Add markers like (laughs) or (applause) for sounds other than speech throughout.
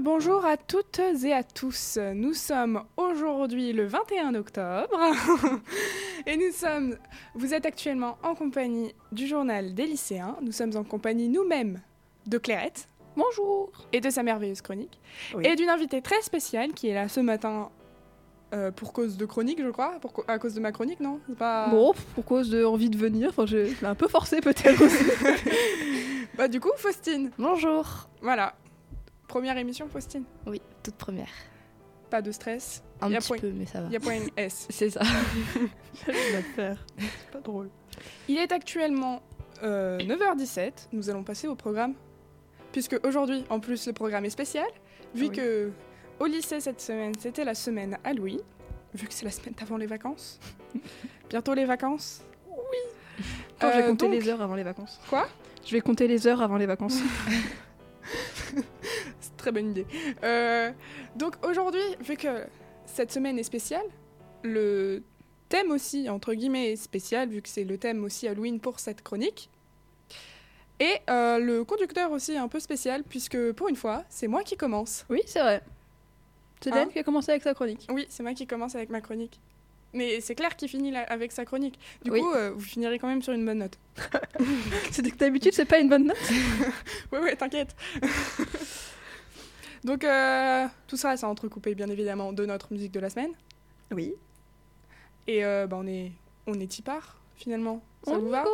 Bonjour à toutes et à tous. Nous sommes aujourd'hui le 21 octobre (laughs) et nous sommes, vous êtes actuellement en compagnie du journal des lycéens. Nous sommes en compagnie nous-mêmes de Clairette. Bonjour. Et de sa merveilleuse chronique. Oui. Et d'une invitée très spéciale qui est là ce matin euh, pour cause de chronique, je crois. Pour à cause de ma chronique, non? Pas... Bon, pour cause de envie de venir, enfin, je je l'ai un peu forcé peut-être aussi. (laughs) (laughs) Bah du coup, Faustine. Bonjour. Voilà. Première émission, Faustine? Oui, toute première. Pas de stress. Un Y a petit point- peu, mais ça va. Il y a point une (laughs) S. C'est ça. (laughs) Faire. C'est pas drôle. Il est actuellement euh, 9h17. Nous allons passer au programme. Puisque aujourd'hui, en plus, le programme est spécial. Vu Ah oui. que au lycée cette semaine, c'était la semaine Halloween. Vu que c'est la semaine avant les vacances. (laughs) Bientôt les vacances. Oui. Attends, je vais compter les heures avant les vacances. Quoi? Je vais compter les heures avant les vacances. Très bonne idée. Euh, donc aujourd'hui, vu que cette semaine est spéciale, le thème aussi, entre guillemets, est spécial, vu que c'est le thème aussi Halloween pour cette chronique. Et euh, le conducteur aussi est un peu spécial, puisque pour une fois, c'est moi qui commence. oui, c'est vrai. C'est Hein Dan qui a commencé avec sa chronique. Oui, c'est moi qui commence avec ma chronique. Mais c'est clair qui finit avec sa chronique. Du Oui. coup, euh, vous finirez quand même sur une bonne note. (laughs) C'est que d'habitude, c'est pas une bonne note. (laughs) Ouais, ouais, t'inquiète. (laughs) Donc, euh, tout ça, c'est entrecoupé, bien évidemment, de notre musique de la semaine. Oui. Et euh, bah, on est on est part, finalement. Ça On vous va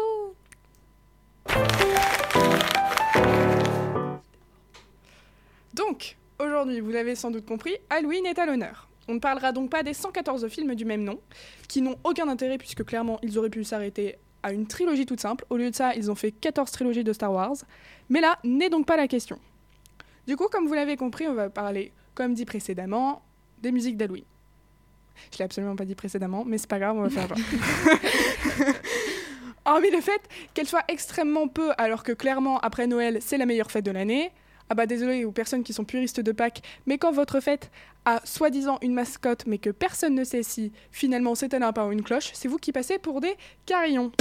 Donc, aujourd'hui, vous l'avez sans doute compris, Halloween est à l'honneur. On ne parlera donc pas des 114 films du même nom, qui n'ont aucun intérêt puisque clairement ils auraient pu s'arrêter à une trilogie toute simple. Au lieu de ça, ils ont fait 14 trilogies de Star Wars. Mais là, n'est donc pas la question. Du coup, comme vous l'avez compris, on va parler, comme dit précédemment, des musiques d'Halloween. Je l'ai absolument pas dit précédemment, mais c'est pas grave, on va faire (laughs) genre. Hormis le fait qu'elle soit extrêmement peu, alors que clairement, après Noël, c'est la meilleure fête de l'année. Ah bah désolé aux personnes qui sont puristes de Pâques, mais quand votre fête a soi-disant une mascotte, mais que personne ne sait si finalement c'est un lapin ou une cloche, c'est vous qui passez pour des carillons. (laughs)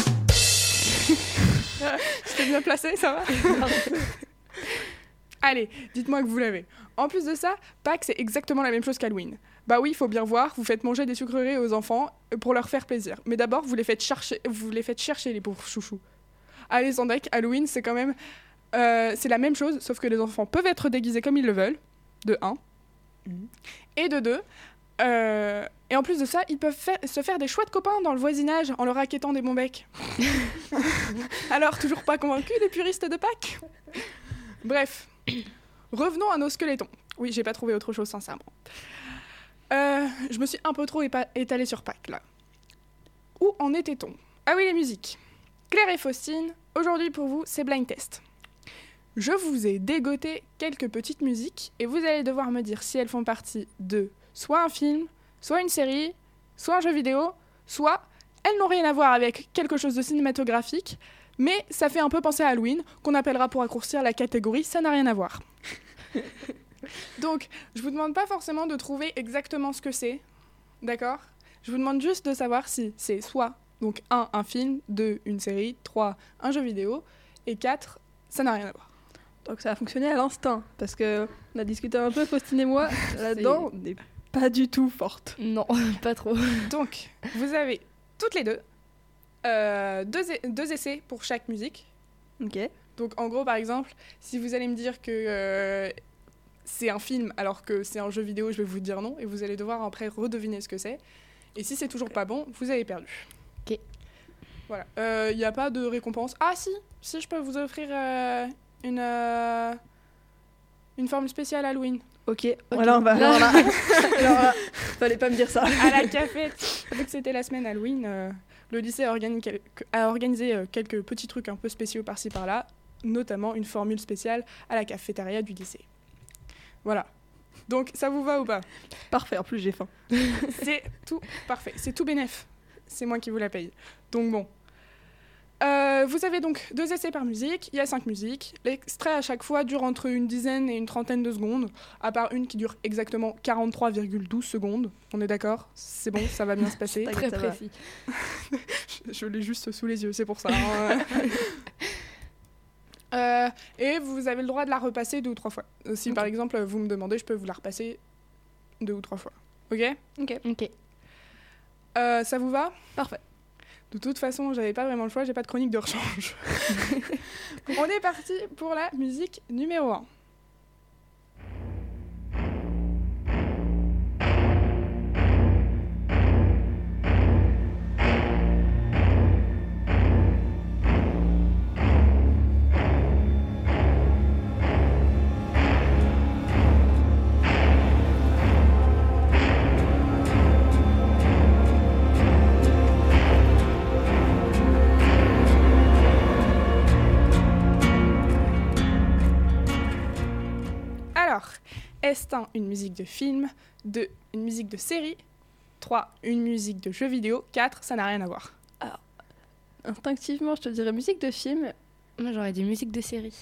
(laughs) J'étais bien placé, ça va? Allez, dites-moi que vous l'avez. En plus de ça, Pâques, c'est exactement la même chose qu'Halloween. Bah oui, il faut bien voir, vous faites manger des sucreries aux enfants euh, pour leur faire plaisir. Mais d'abord, vous les faites chercher, vous les faites chercher les pauvres chouchous. Allez, Zandek, Halloween, c'est quand même... euh, c'est la même chose, sauf que les enfants peuvent être déguisés comme ils le veulent, de 1. Mhm. Et de 2. euh, et en plus de ça, ils peuvent faire- se faire des chouettes copains dans le voisinage en leur raquettant des bons becs. (laughs) Alors, toujours pas convaincus les puristes de Pâques? Bref, revenons à nos squelettons. Oui, j'ai pas trouvé autre chose, sincèrement. Euh, je me suis un peu trop étalée sur Pâques, là. Où en était-on? Ah oui, les musiques. Claire et Faustine, aujourd'hui pour vous, c'est blind test. Je vous ai dégoté quelques petites musiques et vous allez devoir me dire si elles font partie de soit un film, soit une série, soit un jeu vidéo, soit elles n'ont rien à voir avec quelque chose de cinématographique, mais ça fait un peu penser à Halloween, qu'on appellera pour raccourcir la catégorie ça n'a rien à voir. (laughs) Donc, je vous demande pas forcément de trouver exactement ce que c'est, d'accord? Je vous demande juste de savoir si c'est soit donc 1 un film, 2 une série, 3 un jeu vidéo et 4 ça n'a rien à voir. Donc ça a fonctionné à l'instinct. Parce que on a discuté un peu, Faustine et moi, (laughs) là-dedans, on n'est pas du tout forte. Non, (laughs) pas trop. Donc, vous avez toutes les deux deux, e- deux essais pour chaque musique. Ok. Donc, en gros, par exemple, si vous allez me dire que euh, c'est un film alors que c'est un jeu vidéo, je vais vous dire non et vous allez devoir après redeviner ce que c'est. Et si c'est toujours pas bon, vous avez perdu. Ok. Voilà. Il n'y a pas de récompense. Ah si, si je peux vous offrir euh, une euh, une forme spéciale Halloween Ok. Voilà, on va. Alors (laughs) là, (laughs) alors là, fallait pas me dire ça. à la cafette. Vu que c'était la semaine Halloween, euh, le lycée a, organi- quel- a organisé euh, quelques petits trucs un peu spéciaux par-ci par-là, notamment une formule spéciale à la cafétéria du lycée. Voilà. Donc ça vous va ou pas? Parfait, en plus j'ai faim. C'est tout parfait. C'est tout bénef. C'est moi qui vous la paye. Donc bon. Euh, vous avez donc deux essais par musique, il y a cinq musiques. L'extrait à chaque fois dure entre une dizaine et une trentaine de secondes, à part une qui dure exactement 43,12 secondes. On est d'accord? C'est bon, ça va bien se passer. (laughs) Très précis. Je, (laughs) je l'ai juste sous les yeux, c'est pour ça. hein. (laughs) Euh, et vous avez le droit de la repasser deux ou trois fois. Euh, Si par exemple vous me demandez, je peux vous la repasser deux ou trois fois. Ok? Ok. Ok. Euh, Ça vous va? Parfait. De toute façon, j'avais pas vraiment le choix, j'ai pas de chronique de rechange. (laughs) On est parti pour la musique numéro 1. Est-ce un, une musique de film? 2. Une musique de série? 3. Une musique de jeu vidéo? 4. Ça n'a rien à voir. Instinctivement, je te dirais musique de film. Moi, j'aurais dit musique de série.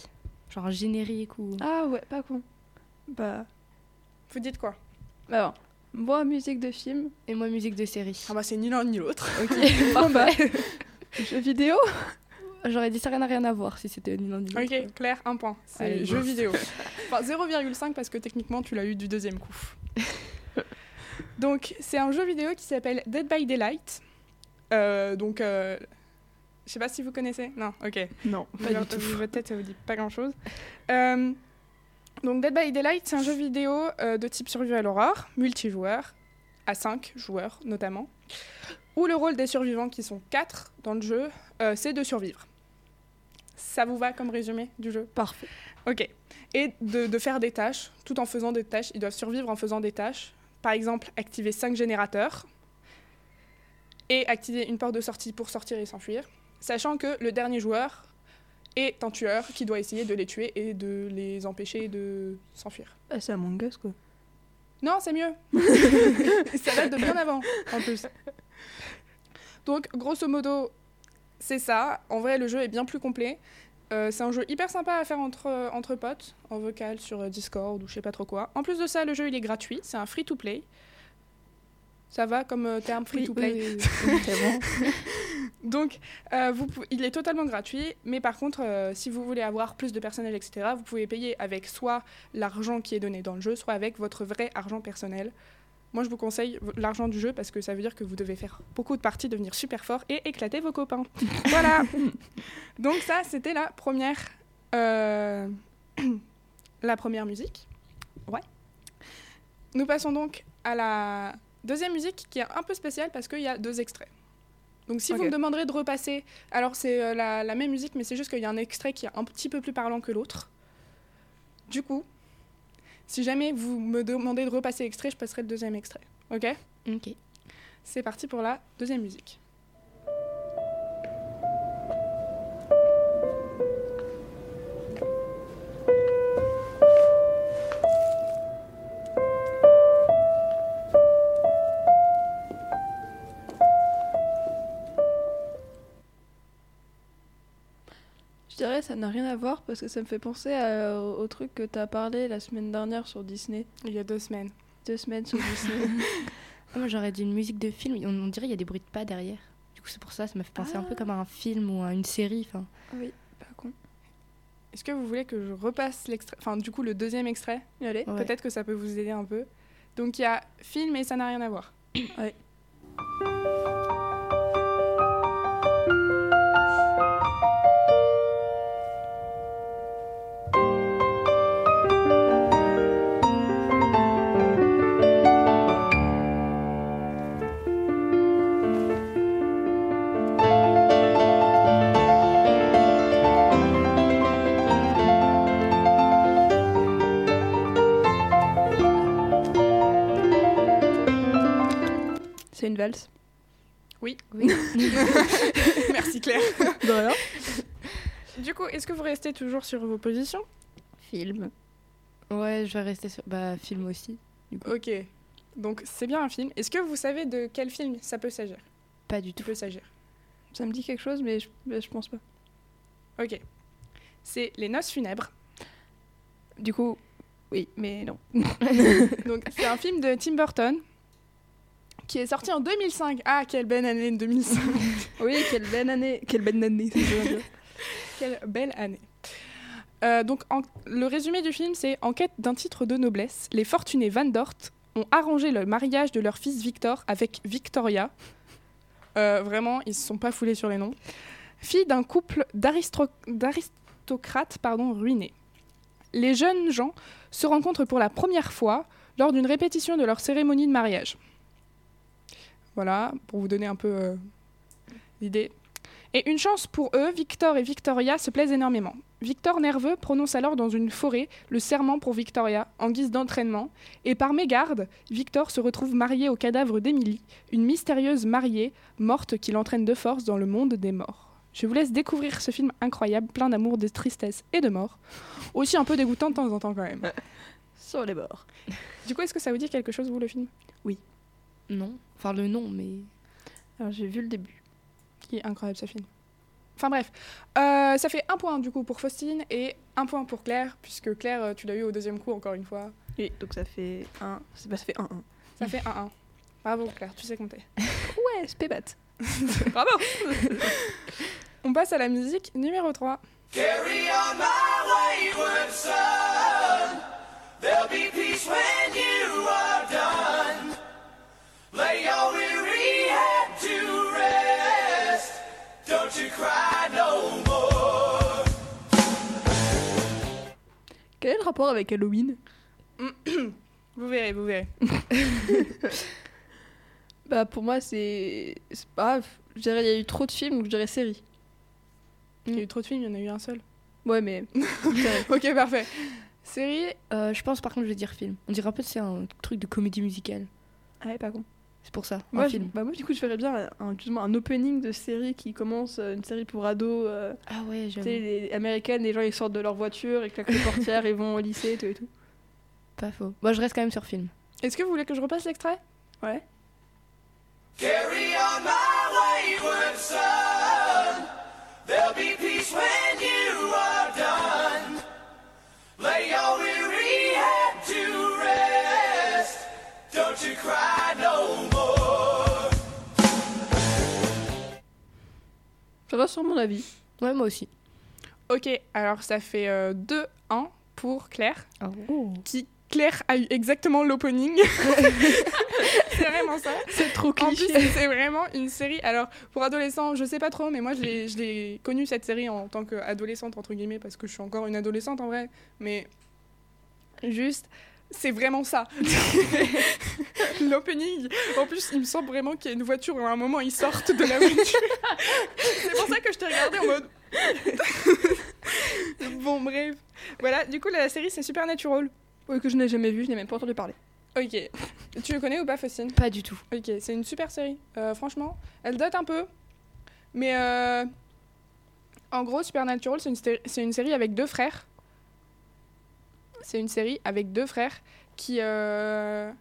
Genre générique ou. Ah ouais, pas con. Bah, Vous dites quoi? Bah bon. Moi, musique de film. Et moi, musique de série. Ah bah c'est ni l'un ni l'autre. Ok. (laughs) Bon, bah, jeux vidéo J'aurais dit ça n'a rien à voir si c'était ni l'un ni l'autre. Ok, Claire, un point. C'est jeu vidéo. (laughs) Enfin 0,5 parce que techniquement tu l'as eu du deuxième coup. (laughs) donc c'est un jeu vidéo qui s'appelle Dead by Daylight. Euh, donc euh, je sais pas si vous connaissez. Non, ok. Non, pas Votre- du tout. Votre tête ça vous dit pas grand chose. donc Dead by Daylight c'est un jeu vidéo euh, de type survival horror, multijoueur, à 5 joueurs notamment, où le rôle des survivants qui sont 4 dans le jeu, euh, c'est de survivre. Ça vous va comme résumé du jeu? Parfait. Ok. Et de, de faire des tâches, tout en faisant des tâches. Ils doivent survivre en faisant des tâches. Par exemple, activer 5 générateurs et activer une porte de sortie pour sortir et s'enfuir. Sachant que le dernier joueur est un tueur qui doit essayer de les tuer et de les empêcher de s'enfuir. Ah, c'est Among Us, quoi. Non, c'est mieux. (laughs) ça date de bien avant, en plus. Donc, grosso modo, c'est ça. En vrai, le jeu est bien plus complet. Euh, c'est un jeu hyper sympa à faire entre, entre potes, en vocal, sur euh, Discord ou je sais pas trop quoi. En plus de ça, le jeu, il est gratuit. C'est un free-to-play. Ça va comme euh, terme free-to-play (laughs) C'est bon. donc, euh, vous il est totalement gratuit, mais par contre, euh, si vous voulez avoir plus de personnel, etc., vous pouvez payer avec soit l'argent qui est donné dans le jeu, soit avec votre vrai argent personnel. Moi, je vous conseille l'argent du jeu parce que ça veut dire que vous devez faire beaucoup de parties, devenir super fort et éclater vos copains. (laughs) voilà. Donc ça, c'était la première, euh, (clears throat) la première musique. Ouais. Nous passons donc à la deuxième musique qui est un peu spéciale parce qu'il y a deux extraits. Donc si vous me demanderez de repasser, alors c'est euh, la, la même musique, mais c'est juste qu'il y a un extrait qui est un petit peu plus parlant que l'autre. Du coup, si jamais vous me demandez de repasser l'extrait, je passerai le deuxième extrait. Ok? Ok. C'est parti pour la deuxième musique. Ça n'a rien à voir parce que ça me fait penser à- au, au truc que t'as parlé la semaine dernière sur Disney. Il y a deux semaines. Deux semaines sur Disney. Moi, (laughs) j'aurais dit une musique de film. On, on dirait qu'il y a des bruits de pas derrière. Du coup, c'est pour ça, ça m'a fait penser un peu Ah. comme à un film ou à une série. Enfin, oui, pas con. Est-ce que vous voulez que je repasse l'extrait Enfin, du coup, le deuxième extrait? Allez. Ouais. Peut-être que ça peut vous aider un peu. Donc, il y a film et ça n'a rien à voir. Ouais. Valse. Oui. Oui. (laughs) Merci Claire. De rien. Du coup, est-ce que vous restez toujours sur vos positions? Film. ouais, je vais rester sur. Bah, film aussi. Ok. Donc, c'est bien un film. Est-ce que vous savez de quel film ça peut s'agir? Pas du tout. peut s'agir. Ça me dit quelque chose, mais je, mais je pense pas. Ok. C'est Les Noces funèbres. Du coup, oui, mais non. (laughs) Donc, c'est un film de Tim Burton qui est sorti en 2005. Ah, quelle belle année 2005. (laughs) Oui, quelle belle année. Quelle belle année. Quelle belle année. Euh, donc, en- le résumé du film, c'est En quête d'un titre de noblesse, les fortunés Van Dort ont arrangé le mariage de leur fils Victor avec Victoria. Euh, vraiment, ils se sont pas foulés sur les noms. Fille d'un couple d'aristocrates pardon, ruinés. Les jeunes gens se rencontrent pour la première fois lors d'une répétition de leur cérémonie de mariage. Voilà, pour vous donner un peu euh, l'idée. Et une chance pour eux, Victor et Victoria se plaisent énormément. Victor nerveux prononce alors dans une forêt le serment pour Victoria en guise d'entraînement, et par mégarde, Victor se retrouve marié au cadavre d'Émilie, une mystérieuse mariée morte qui l'entraîne de force dans le monde des morts. Je vous laisse découvrir ce film incroyable, plein d'amour, de tristesse et de mort. Aussi un peu dégoûtant de temps en temps quand même. (laughs) Sur les bords. Du coup, est-ce que ça vous dit quelque chose, vous, le film? Non. Enfin, le nom, mais. Alors j'ai vu le début. Qui est incroyable ce film. Enfin bref, Euh, ça fait un point du coup pour Faustine et un point pour Claire, puisque Claire, euh, tu l'as eu au deuxième coup encore une fois. Oui, donc ça fait 1. C'est pas ça fait 1 1. Ça fait 1-1. Bravo Claire, tu sais compter. (laughs) Ouais, pébat. (laughs) Bravo On passe à la musique numéro 3. Carry on my wayward son. There'll be peace when Quel est le rapport avec Halloween (coughs) Vous verrez, vous verrez. (laughs) Bah pour moi c'est. c'est pas. Je dirais il y a eu trop de films donc je dirais série. Il y a eu trop de films, il y en a eu un seul. Ouais mais. (laughs) ok, parfait. Série, Euh, je pense par contre, je vais dire film. On dirait un peu que c'est un truc de comédie musicale. Ah ouais pas con. C'est pour ça. Moi, un je- film. bah, moi du coup je ferais bien un, justement, un opening de série qui commence euh, une série pour ados. euh, Ah ouais, tu j'avoue. sais les américaines les gens ils sortent de leur voiture et claquent les (laughs) portières et vont au lycée et tout et tout. Pas faux. Moi, je reste quand même sur film. est-ce que vous voulez que je repasse l'extrait? Ouais. Carry on my Je reste sur mon avis. Ouais, moi aussi. Ok, alors ça fait euh, 2-1 pour Claire. Oh. Qui, Claire a eu exactement l'opening. (laughs) (laughs) c'est vraiment ça. C'est trop En plus, cliché. c'est vraiment une série. Alors, pour adolescents, je sais pas trop, mais moi, je l'ai- je l'ai connue cette série en tant qu'adolescente, entre guillemets, parce que je suis encore une adolescente en vrai. Mais juste, c'est vraiment ça. (laughs) L'opening. En plus, il me semble vraiment qu'il y a une voiture où à un moment ils sortent de la voiture. c'est pour ça que je t'ai regardé en mode. (laughs) bon, bref. Voilà, du coup, la série, c'est Supernatural. Que je n'ai jamais vu, je n'ai même pas entendu parler. Ok. Tu le connais ou pas, Faustine? Pas du tout. Ok, c'est une super série. Euh, franchement, elle date un peu. Mais euh, en gros, Supernatural, c'est une, sté- c'est une série avec deux frères. C'est une série avec deux frères qui, euh,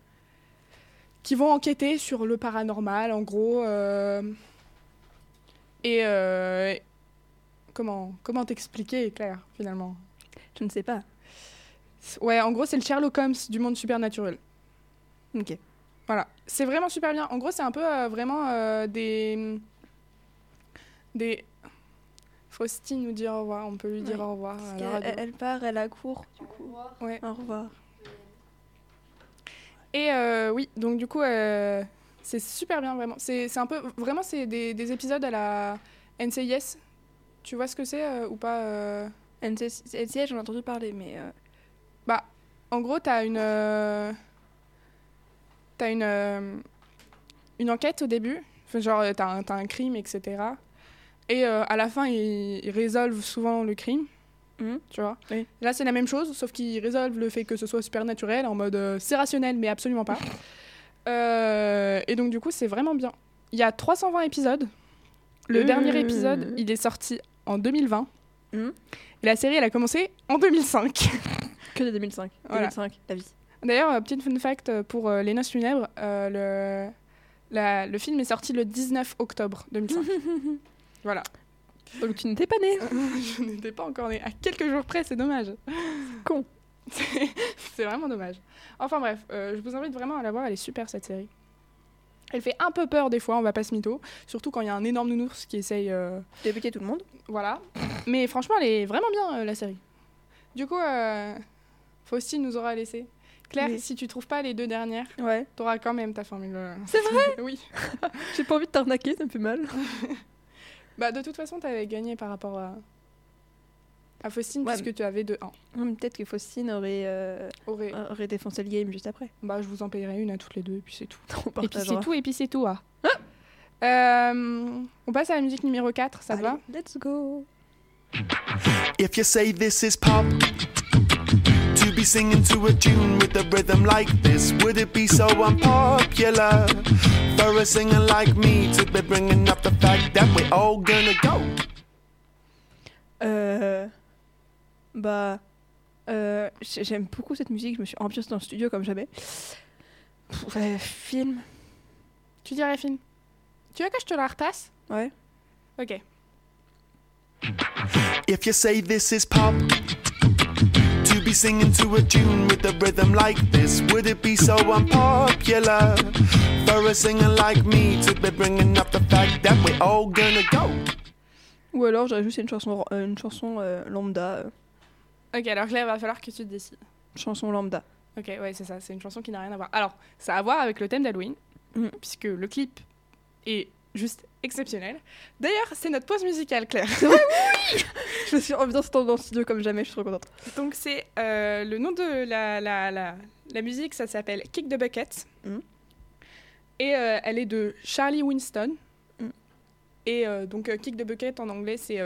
qui vont enquêter sur le paranormal, en gros. euh, et euh, comment comment t'expliquer, Claire, finalement? Je ne sais pas. Ouais, en gros, c'est le Sherlock Holmes du monde supernatural. Ok. Voilà, c'est vraiment super bien. En gros, c'est un peu vraiment des. des. Faustine nous dit au revoir, on peut lui dire Ouais. au revoir. à la Elle, radio. elle part, elle a cours, du coup. Ouais. Au revoir. Et euh, oui, donc du coup, euh, c'est super bien, vraiment. C'est un peu. Vraiment, c'est des, des épisodes à la NCIS. Tu vois ce que c'est euh, ou pas euh? NCS, j'en ai entendu parler, mais. euh, Bah, en gros, t'as une. euh, T'as une. euh, Une enquête au début. Enfin, genre, t'as un, t'as un crime, etc. Et euh, à la fin, ils, ils résolvent souvent le crime. Mhm. Tu vois? Oui. Là, c'est la même chose, sauf qu'ils résolvent le fait que ce soit supernaturel en mode euh, c'est rationnel, mais absolument pas. (laughs) Euh, et donc, du coup, c'est vraiment bien. Il y a 320 épisodes. Le dernier épisode, il est sorti en 2020. Mhm. Et la série, elle a commencé en 2005. (laughs) Que de 2005. Voilà. 2005, la vie. D'ailleurs, petite fun fact pour Les Noces Funèbres, le, la- le film est sorti le 19 octobre 2005. (laughs) voilà. Donc tu n'étais pas né. (laughs) Je n'étais pas encore née. À quelques jours près, c'est dommage. Con. (laughs) C'est vraiment dommage. Enfin bref, euh, je vous invite vraiment à la voir, elle est super cette série. Elle fait un peu peur des fois, on va pas se mytho. Surtout quand il y a un énorme nounours qui essaye. euh, tout le monde. voilà. Mais franchement, elle est vraiment bien euh, la série. Du coup, euh, Faustine nous aura laissé. Claire, Oui. si tu trouves pas les deux dernières, Ouais. t'auras quand même ta formule. C'est vrai (laughs) Oui. J'ai pas envie de t'arnaquer, ça me fait mal. Bah, de toute façon, t'avais gagné par rapport à, à Faustine, Ouais, puisque tu avais 2-1. Hum, Peut-être que Faustine aurait, euh, Aurait- aurait défoncé le game juste après. Bah, je vous en payerai une à toutes les deux, et puis c'est tout. (laughs) On Et puis c'est tout, et puis c'est tout. ah. Euh, on passe à la musique numéro 4, ça te va? Let's go. If you say this is pop, be singing to a tune with a rhythm like this, would it be so unpopular for a singer like me to be bringing up the fact that we're all gonna go? Euh, bah, euh, j'aime beaucoup cette musique. Je me suis ambiance dans le studio comme jamais. Pff, euh, film, Tu dirais film. Tu veux que je te la repasse ouais. Ok. If you say this is pop, to be singing to a tune with a rhythm like this, would it be so unpopular for a singer like me to be bringing up the fact that we're all gonna go? Ou alors j'aurais juste une chanson, euh, une chanson euh, lambda, euh, Ok, alors Claire, va falloir que tu te décides. chanson lambda. Ok, ouais, c'est ça, c'est une chanson qui n'a rien à voir. Alors, ça a à voir avec le thème d'Halloween, Mm. puisque le clip est juste exceptionnel. D'ailleurs, c'est notre pause musicale, Claire. (laughs) (laughs) Je me suis ambiance dans le studio comme jamais. Je suis trop contente. Donc, c'est euh, le nom de la, la, la, la musique, ça s'appelle Kick the Bucket. Mm. Et euh, elle est de Charlie Winston. Mm. Et euh, donc, Kick the Bucket en anglais, c'est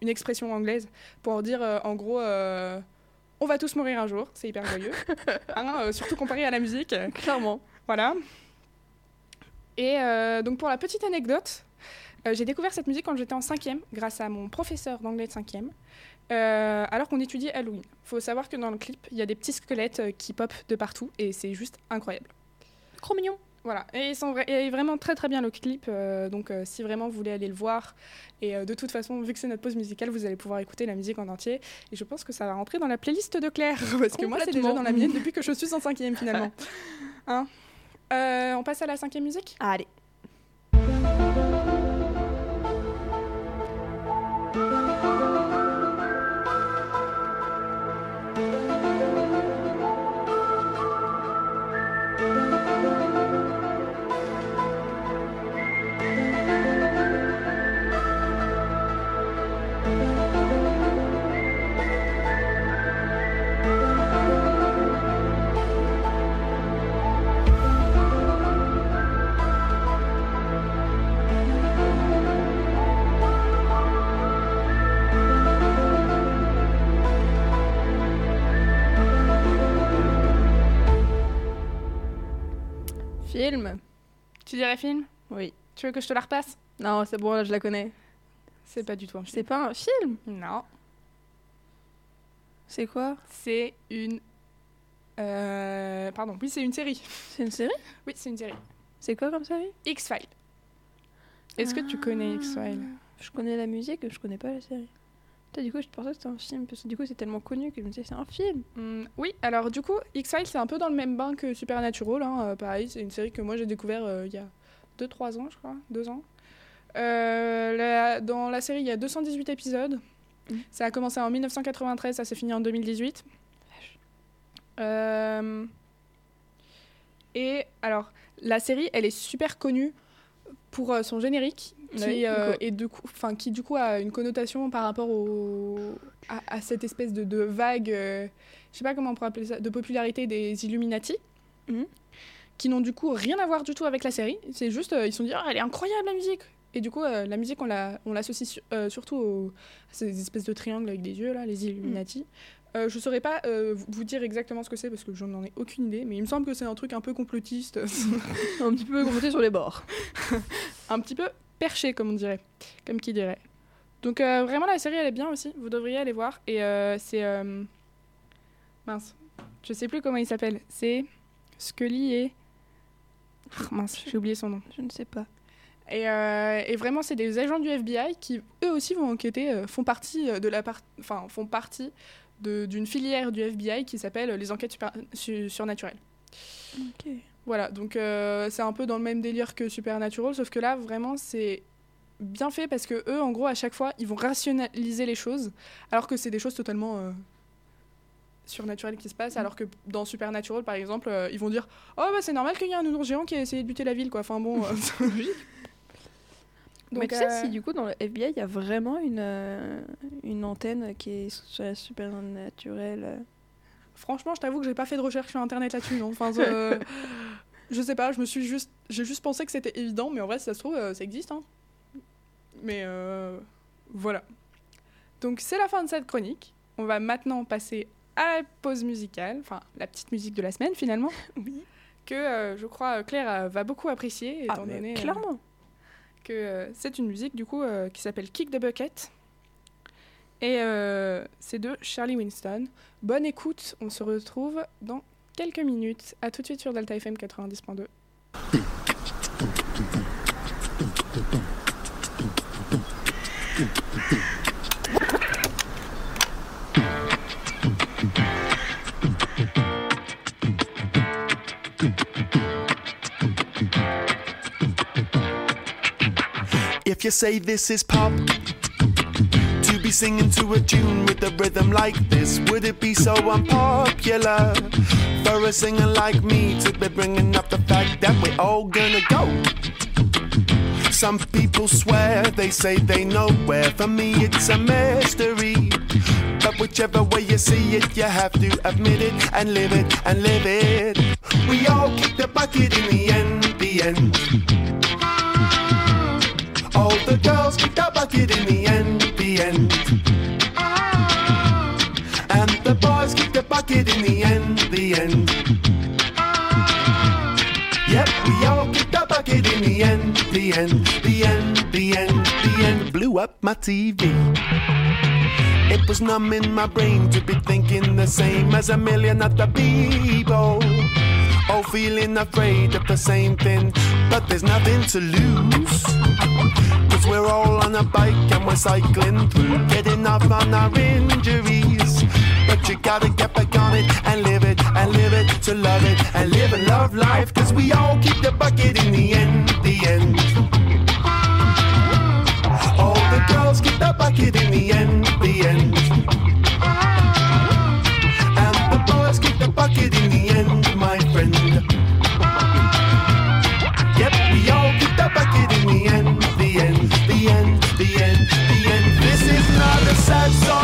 une expression anglaise pour dire en gros. on va tous mourir un jour, c'est hyper joyeux. (laughs) Hein, surtout comparé à la musique. Clairement. Voilà. Et euh, donc pour la petite anecdote, euh, j'ai découvert cette musique quand j'étais en cinquième, grâce à mon professeur d'anglais de cinquième, euh, alors qu'on étudiait Halloween. faut savoir que dans le clip, il y a des petits squelettes euh, qui popent de partout et c'est juste incroyable. Trop mignon. Voilà, et ils sont vra- et vraiment très très bien le clip, euh, donc si vraiment vous voulez aller le voir, et de toute façon, vu que c'est notre pause musicale, vous allez pouvoir écouter la musique en entier, et je pense que ça va rentrer dans la playlist de Claire, (laughs) parce que moi c'est déjà dans la mienne depuis que je suis en cinquième finalement. (laughs) Hein on passe à la cinquième musique? Allez. Film? Oui. Tu veux que je te la repasse? Non, c'est bon, là je la connais. C'est pas du tout un film. C'est pas un film? Non, C'est quoi? C'est une... euh, Pardon, oui c'est une série. C'est une série? Oui, c'est une série. C'est quoi comme série? X-Files. Est-ce que tu connais Ah. X-Files? Je connais la musique, je connais pas la série. Putain, du coup, je pensais que c'était un film, parce que du coup, c'est tellement connu que je me disais, c'est un film. Hmm, oui, alors du coup, X-Files, c'est un peu dans le même bain que Supernatural. Hein, euh, pareil, c'est une série que moi j'ai découvert euh, il y a 2-3 ans, je crois. 2 ans. Euh, la- dans la série, il y a 218 épisodes. Mhm. Ça a commencé en 1993, ça s'est fini en 2018. Euh, et alors, la série, elle est super connue pour euh, son générique, qui, Oui, euh, du coup. est du coup, enfin, qui du coup a une connotation par rapport au, à, à cette espèce de, de vague, je sais pas comment on pourrait appeler ça, de popularité des Illuminati, Mhm. Qui n'ont du coup rien à voir du tout avec la série. C'est juste, euh, ils se sont dit, Ah, elle est incroyable la musique. Et du coup, euh, la musique, on la- on l'associe euh, surtout aux, à ces espèces de triangles avec des yeux, là, les Illuminati. Euh, je saurais pas vous- dire exactement ce que c'est parce que j'en ai aucune idée, mais il me semble que c'est un truc un peu complotiste, (laughs) Un petit peu gonflé sur les bords. (laughs) un petit peu perché, comme on dirait, comme qui dirait. Donc vraiment, la série, elle est bien aussi, vous devriez aller voir. Et c'est... Mince, je sais plus comment il s'appelle. C'est Scully et... Ah, mince, j'ai oublié son nom. Je ne sais pas. Et, euh, et vraiment, c'est des agents du FBI qui, eux aussi, vont enquêter, euh, font partie euh, de la part... enfin, font partie d'une filière du FBI qui s'appelle les enquêtes super- su- surnaturelles. Ok. Voilà, donc euh, c'est un peu dans le même délire que Supernatural, sauf que là, vraiment, c'est bien fait parce que eux, en gros, à chaque fois, ils vont rationaliser les choses, alors que c'est des choses totalement surnaturel qui se passe, alors que dans Supernatural, par exemple, euh, ils vont dire Oh, bah c'est normal qu'il y ait un nounours géant qui ait essayé de buter la ville, quoi. Enfin bon. euh, (laughs) Mais Donc, tu sais, euh, si du coup, dans le FBI, il y a vraiment une, euh, une antenne qui est sur la supernaturelle. Franchement, je t'avoue que j'ai pas fait de recherche sur internet là-dessus. non. Enfin, (laughs) euh, je sais pas, je me suis juste, j'ai juste pensé que c'était évident, mais en vrai, si ça se trouve, euh, ça existe. hein. Mais euh, voilà. Donc c'est la fin de cette chronique. On va maintenant passer à la pause musicale, enfin la petite musique de la semaine finalement. (laughs) Oui. Que euh, je crois Claire euh, va beaucoup apprécier, étant Ah, mais donné euh, clairement. que euh, c'est une musique du coup euh, qui s'appelle Kick the Bucket. Et euh, c'est de Charlie Winston. Bonne écoute, on se retrouve dans quelques minutes. À tout de suite sur Delta FM 90.2. (laughs) you say this is pop, to be singing to a tune with a rhythm like this, would it be so unpopular for a singer like me to be bringing up the fact that we're all gonna go? Some people swear, they say they know where. For me, it's a mystery. But whichever way you see it, you have to admit it and live it and live it. We all kick the bucket in the end, the end. Girls kick the bucket in the end, the end. Ah. And the boys kick the bucket in the end, the end. Ah. Yep, we all kicked the bucket in the end, the end, the end, the end, the end. Blew up my TV. It was numb in my brain to be thinking the same as a million other people. All feeling afraid of the same thing, but there's nothing to lose. Cause we're all on a bike and we're cycling through, getting off on our injuries. But you gotta get back on it and live it and live it to love it and live and love life. Cause we all keep the bucket in the end, the end. All the girls keep the bucket in the end, the end. Sad song.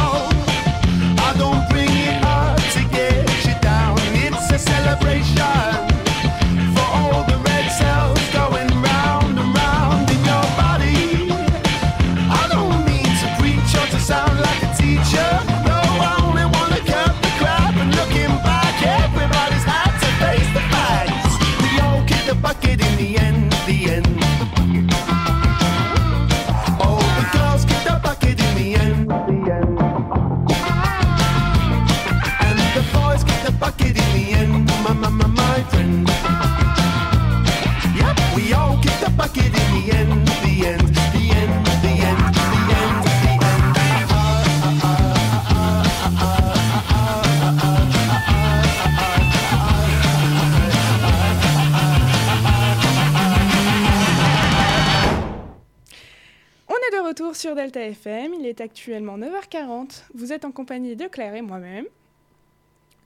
FM. Il est actuellement 9h40. Vous êtes en compagnie de Claire et moi-même.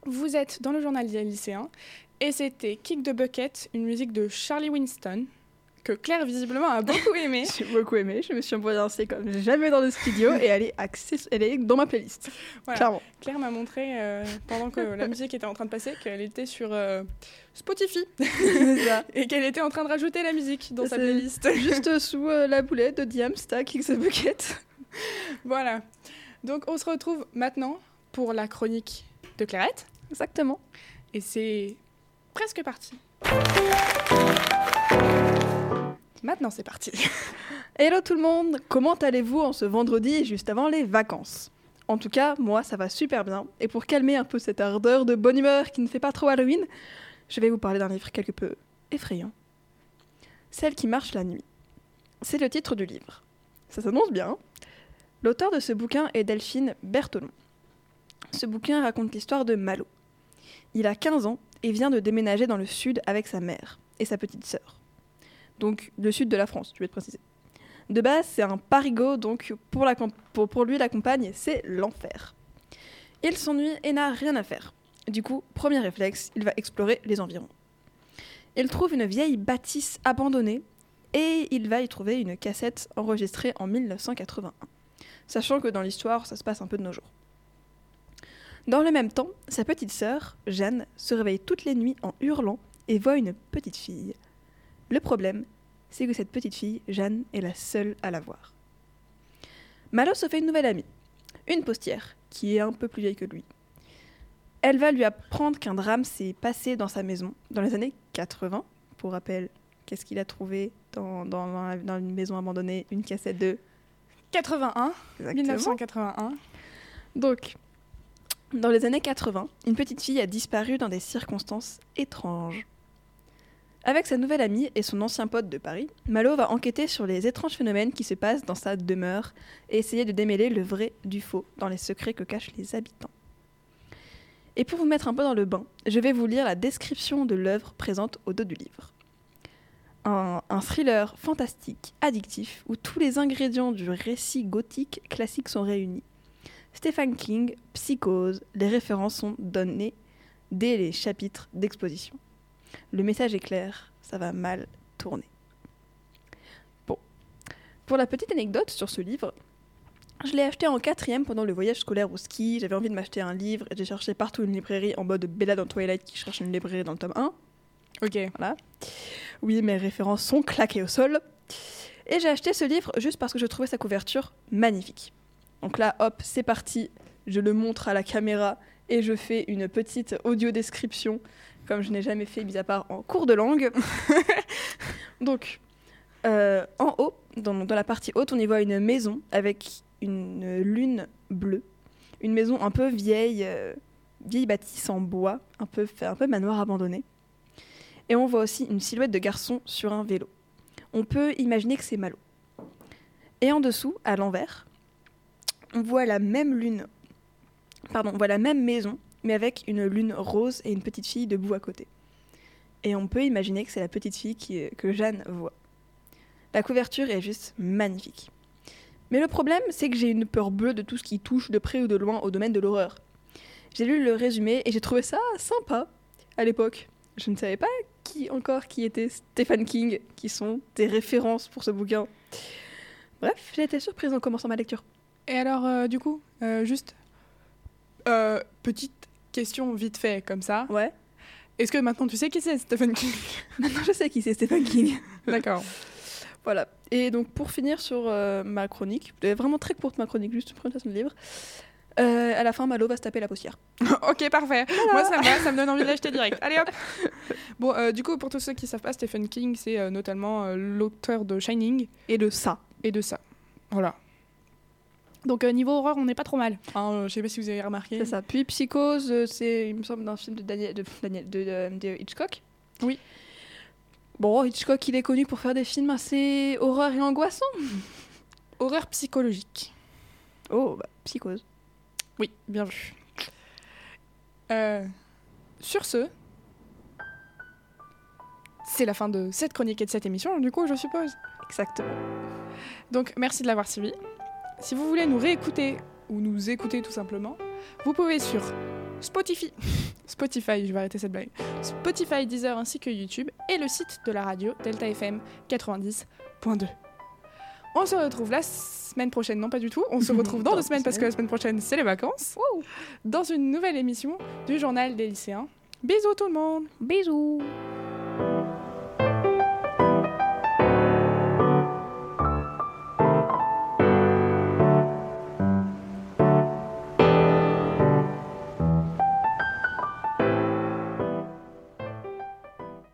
Vous êtes dans le journal des lycéens. Et c'était Kick the Bucket, une musique de Charlie Winston, que Claire visiblement a beaucoup (laughs) aimé. J'ai beaucoup aimé, je me suis ambiancée comme jamais dans le studio et elle est, access- elle est dans ma playlist. Voilà. Clairement. Claire m'a montré, euh, pendant que la musique était en train de passer, qu'elle était sur euh, Spotify ça. (laughs) et qu'elle était en train de rajouter la musique dans sa playlist. Juste sous euh, la boulette de Diam, Stack, X Bucket. (laughs) voilà. Donc on se retrouve maintenant pour la chronique de Clarette. Exactement. Et c'est presque parti. Maintenant c'est parti. (laughs) Hello tout le monde, comment allez-vous en ce vendredi juste avant les vacances? En tout cas, moi ça va super bien. Et pour calmer un peu cette ardeur de bonne humeur qui ne fait pas trop Halloween, je vais vous parler d'un livre quelque peu effrayant. Celle qui marche la nuit. C'est le titre du livre. Ça s'annonce bien. L'auteur de ce bouquin est Delphine Berthelon. Ce bouquin raconte l'histoire de Malo. Il a 15 ans et vient de déménager dans le sud avec sa mère et sa petite sœur. Donc le sud de la France, je vais te préciser. De base, c'est un parigot, donc pour, pour lui, la campagne, c'est l'enfer. Il s'ennuie et n'a rien à faire. Du coup, premier réflexe, il va explorer les environs. Il trouve une vieille bâtisse abandonnée et il va y trouver une cassette enregistrée en 1981. Sachant que dans l'histoire, ça se passe un peu de nos jours. Dans le même temps, sa petite sœur, Jeanne, se réveille toutes les nuits en hurlant et voit une petite fille. Le problème, c'est que cette petite fille, Jeanne, est la seule à la voir. Malo se fait une nouvelle amie, une postière, qui est un peu plus vieille que lui. Elle va lui apprendre qu'un drame s'est passé dans sa maison dans les années 80. Pour rappel, qu'est-ce qu'il a trouvé dans, dans, une maison abandonnée? Une cassette de... 81, Exactement. 1981. Donc, dans les années 80, une petite fille a disparu dans des circonstances étranges. Avec sa nouvelle amie et son ancien pote de Paris, Malo va enquêter sur les étranges phénomènes qui se passent dans sa demeure et essayer de démêler le vrai du faux dans les secrets que cachent les habitants. Et pour vous mettre un peu dans le bain, je vais vous lire la description de l'œuvre présente au dos du livre. Un, thriller fantastique, addictif, où tous les ingrédients du récit gothique classique sont réunis. Stephen King, Psychose, les références sont données dès les chapitres d'exposition. Le message est clair, ça va mal tourner. Bon. Pour la petite anecdote sur ce livre, je l'ai acheté en quatrième pendant le voyage scolaire au ski. J'avais envie de m'acheter un livre et j'ai cherché partout une librairie en mode Bella dans Twilight qui cherche une librairie dans le tome 1. Ok. Voilà. Oui, mes références sont claquées au sol. Et j'ai acheté ce livre juste parce que je trouvais sa couverture magnifique. Donc là, hop, c'est parti. Je le montre à la caméra et je fais une petite audio description comme je n'ai jamais fait, mis à part en cours de langue. (laughs) Donc, euh, en haut, dans, la partie haute, on y voit une maison avec une lune bleue. Une maison un peu vieille, euh, vieille bâtisse en bois, un peu, un peu manoir abandonné. Et on voit aussi une silhouette de garçon sur un vélo. On peut imaginer que c'est Malo. Et en dessous, à l'envers, on voit la même lune, pardon, on voit la même maison, mais avec une lune rose et une petite fille debout à côté. Et on peut imaginer que c'est la petite fille qui- que Jeanne voit. La couverture est juste magnifique. Mais le problème, c'est que j'ai une peur bleue de tout ce qui touche de près ou de loin au domaine de l'horreur. J'ai lu le résumé et j'ai trouvé ça sympa à l'époque. Je ne savais pas qui encore qui était Stephen King, qui sont des références pour ce bouquin. Bref, j'ai été surprise en commençant ma lecture. Et alors, euh, du coup, euh, juste euh, petite question vite fait comme ça. Ouais. Est-ce que maintenant tu sais qui c'est Stephen King? (laughs) Maintenant, je sais qui c'est Stephen King. (laughs) D'accord. Voilà. Et donc, pour finir sur ma chronique, vraiment très courte ma chronique, juste une présentation de livre. Euh, à la fin, Malo va se taper la postière. (laughs) ok, parfait. Moi, ça me va, ça me donne envie de l'acheter direct. Allez hop (laughs) Bon, euh, du coup, pour tous ceux qui savent pas, Stephen King, c'est euh, notamment l'auteur de Shining Et de ça. et de ça. Voilà. Donc, niveau horreur, on n'est pas trop mal. Hein, je sais pas si vous avez remarqué. C'est ça. Puis Psychose, c'est, il me semble, d'un film de Daniel, de, Daniel- de Hitchcock. Oui. Bon, Hitchcock, il est connu pour faire des films assez horreur et angoissants. Horreur psychologique. Oh, bah, Psychose. Oui, bien vu. Euh, sur ce, c'est la fin de cette chronique et de cette émission, du coup, je suppose. Exactement. Donc, merci de l'avoir suivi. Si vous voulez nous réécouter ou nous écouter tout simplement, vous pouvez sur Spotify, (laughs) Spotify, je vais arrêter cette blague, Spotify, Deezer ainsi que YouTube et le site de la radio Delta FM 90.2. On se retrouve la semaine prochaine, non pas du tout, on se (laughs) retrouve dans Dans deux semaines parce que la semaine prochaine c'est les vacances, dans une nouvelle émission du journal des lycéens. Bisous tout le monde. Bisous